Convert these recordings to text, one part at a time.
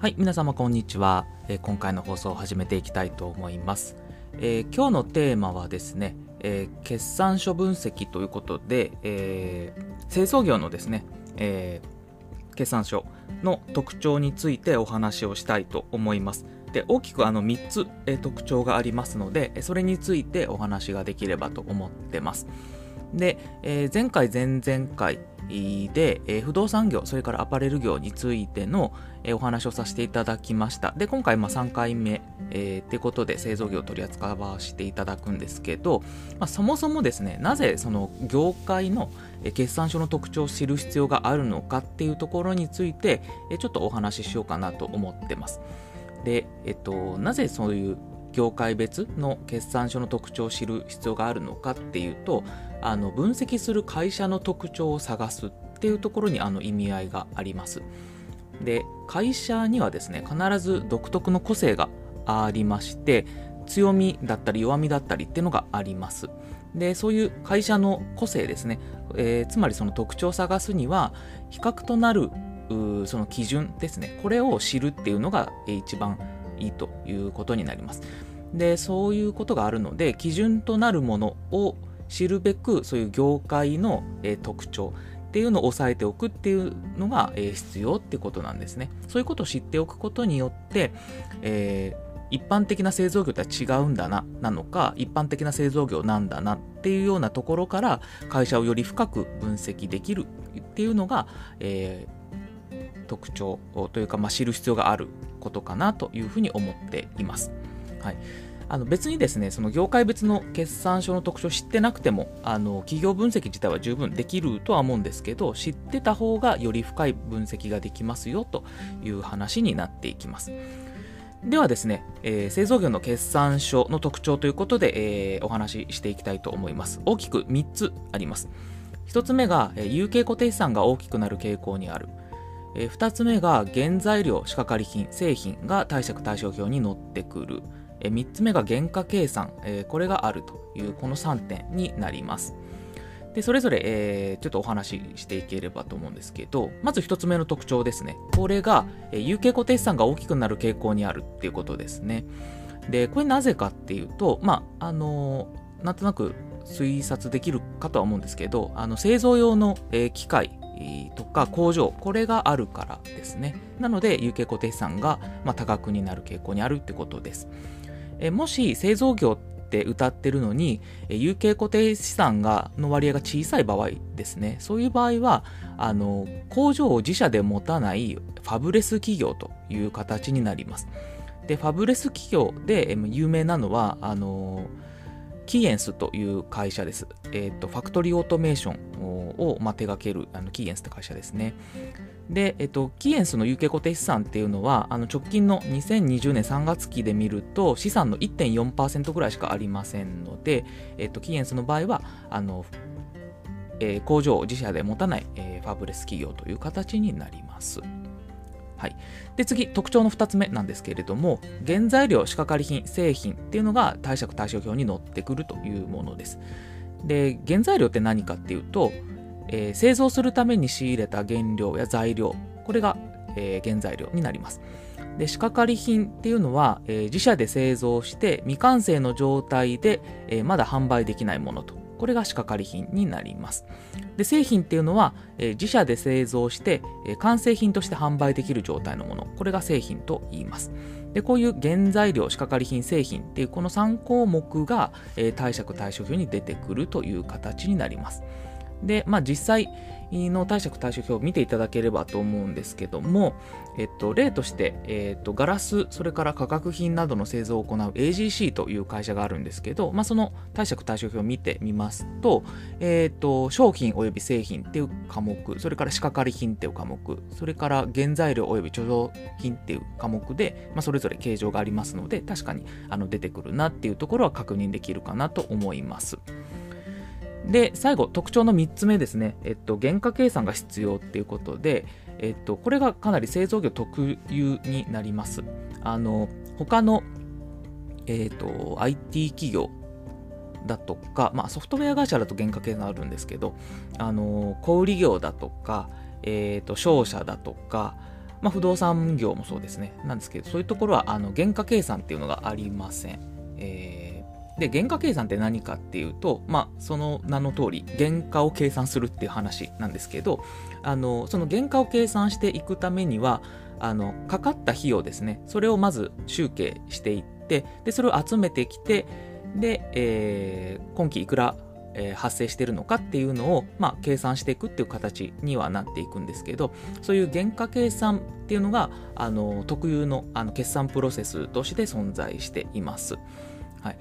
はい、皆様こんにちは、えー今回の放送を始めていきたいと思います。えー今日のテーマはですね、えー決算書分析ということで、えー製造業のですね、え決算書の特徴についてお話をしたいと思います。で大きくあの3つ、え特徴がありますので、それについてお話ができればと思ってます。で、えー前回、前々回で、えー不動産業、それからアパレル業についての、えーお話をさせていただきました。で、今回、まあ、3回目、えーってことで製造業を取り扱わせていただくんですけど、まあ、そもそもですね、なぜその業界の決算書の特徴を知る必要があるのかっていうところについて、えーちょっとお話ししようかなと思ってます。で、えっと、なぜそういう業界別の決算書の特徴を知る必要があるのかっていうとあの分析する会社の特徴を探すっていうところにあの意味合いがあります。で会社にはですね必ず独特の個性がありまして強みだったり弱みだったりっていうのがあります。でそういう会社の個性ですね、えーつまりその特徴を探すには比較となるその基準ですねこれを知るっていうのがえー一番いいということになります。でそういうことがあるので基準となるものを知るべくそういう業界の、え特徴っていうのを押さえておくっていうのが、え必要ってことなんですね。そういうことを知っておくことによって、えー一般的な製造業とは違うんだななのか一般的な製造業なんだなっていうようなところから会社をより深く分析できるっていうのが、えー特徴というか、まあ、知る必要があることかなというふうに思っています。はい、あの別にですねその業界別の決算書の特徴を知ってなくてもあの企業分析自体は十分できるとは思うんですけど知ってた方がより深い分析ができますよという話になっていきます。ではですね、えー製造業の決算書の特徴ということで、えーお話ししていきたいと思います。大きく3つあります。1つ目が、え有形固定資産が大きくなる傾向にある。え2つ目が原材料、仕掛かり品、製品が貸借対照表に載ってくる。え3つ目が原価計算、えーこれがあるというこの3点になります。でそれぞれ、えーちょっとお話ししていければと思うんですけど、まず1つ目の特徴ですね。これが、えー有形固定資産が大きくなる傾向にあるっていうことですね。で、これなぜかっていうと、まあ、あのーなんとなく推察できるかとは思うんですけど、あの製造用の、え機械とか工場、これがあるからですね。なので、有形固定資産が、まあ、多額になる傾向にあるってことです。えもし製造業って歌ってるのに、有形固定資産がの割合が小さい場合ですね。そういう場合は、あの工場を自社で持たないファブレス企業という形になります。で、ファブレス企業で有名なのは、あのキーエンスという会社です。えっ、と、ファクトリーオートメーションを、まあ、手掛けるあのキーエンスって会社ですね。で、えっと、キーエンスの有形固定資産っていうのは、あの直近の2020年3月期で見ると、資産の1.4%ぐらいしかありませんので、えっと、キーエンスの場合は、あの、え工場を自社で持たない、えファブレス企業という形になります。はい、で次特徴の2つ目なんですけれども原材料仕掛かり品製品っていうのが貸借対照表に載ってくるというものです。で原材料って何かっていうと、えー製造するために仕入れた原料や材料これが、えー原材料になります。で仕掛かり品っていうのは、えー自社で製造して未完成の状態で、えーまだ販売できないものと。これが仕掛かり品になります。で製品っていうのは、えー自社で製造して、え完成品として販売できる状態のもの。これが製品と言います。でこういう原材料仕掛かり品製品っていうこの3項目が、え貸借対照表に出てくるという形になります。で、まあ、実際の貸借対照表を見ていただければと思うんですけども、えっと、例として、えっと、ガラス、それから化学品などの製造を行う AGC という会社があるんですけど、まあ、その貸借対照表を見てみますと、えっと、商品及び製品っていう科目、それから仕掛かり品っていう科目、それから原材料及び貯蔵品っていう科目で、まあ、それぞれ形状がありますので、確かにあの出てくるなっていうところは確認できるかなと思います。で、最後、特徴の3つ目ですね。えっと、原価計算が必要っていうことで、えっと、これがかなり製造業特有になります。あの、他の、えっと、IT 企業だとか、まあ、ソフトウェア会社だと原価計算あるんですけど、あの、小売業だとか、えっと、商社だとか、まあ、不動産業もそうですねなんですけどそういうところはあの原価計算っていうのがありません、えー、で原価計算って何かっていうと、まあ、その名の通り原価を計算するっていう話なんですけどあのその原価を計算していくためにはあのかかった費用ですねそれをまず集計していってでそれを集めてきてで、えー、今期いくらえ、発生してるのかっていうのを、まあ、計算していくっていう形にはなっていくんですけどそういう原価計算っていうのがあの特有のあの決算プロセスとして存在しています。はい、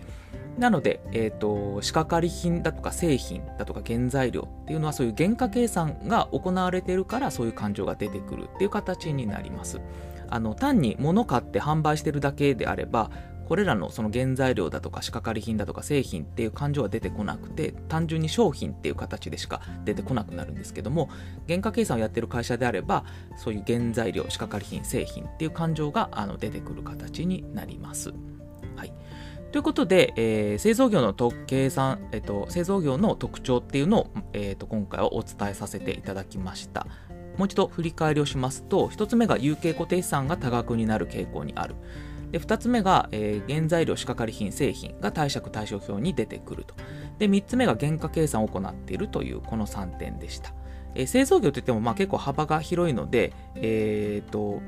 なので、えーと、仕掛かり品だとか製品だとか原材料っていうのはそういう原価計算が行われてるからそういう感情が出てくるっていう形になります。あの単に物買って販売してるだけであればこれらのその原材料だとか仕掛かり品だとか製品っていう感情は出てこなくて単純に商品っていう形でしか出てこなくなるんですけども原価計算をやってる会社であればそういう原材料仕掛かり品製品っていう感情があの出てくる形になります。はいということで、えー、製造業の計算、えっと、製造業の特徴っていうのを、えっと、今回はお伝えさせていただきました。もう一度振り返りをしますと、1つ目が有形固定資産が多額になる傾向にある。で2つ目が、えー、原材料仕掛かり品製品が貸借対照表に出てくるとで3つ目が原価計算を行っているというこの3点でした、えー、製造業といってもまあ結構幅が広いので、えーと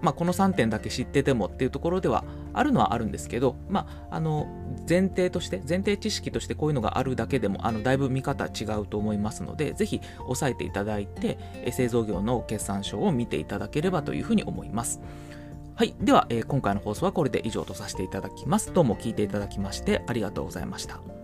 まあ、この3点だけ知っててもっていうところではあるのはあるんですけど、まあ、あの前提として前提知識としてこういうのがあるだけでもあのだいぶ見方違うと思いますのでぜひ押さえていただいて製造業の決算書を見ていただければというふうに思います。はい。では、えー、今回の放送はこれで以上とさせていただきます。どうも聞いていただきましてありがとうございました。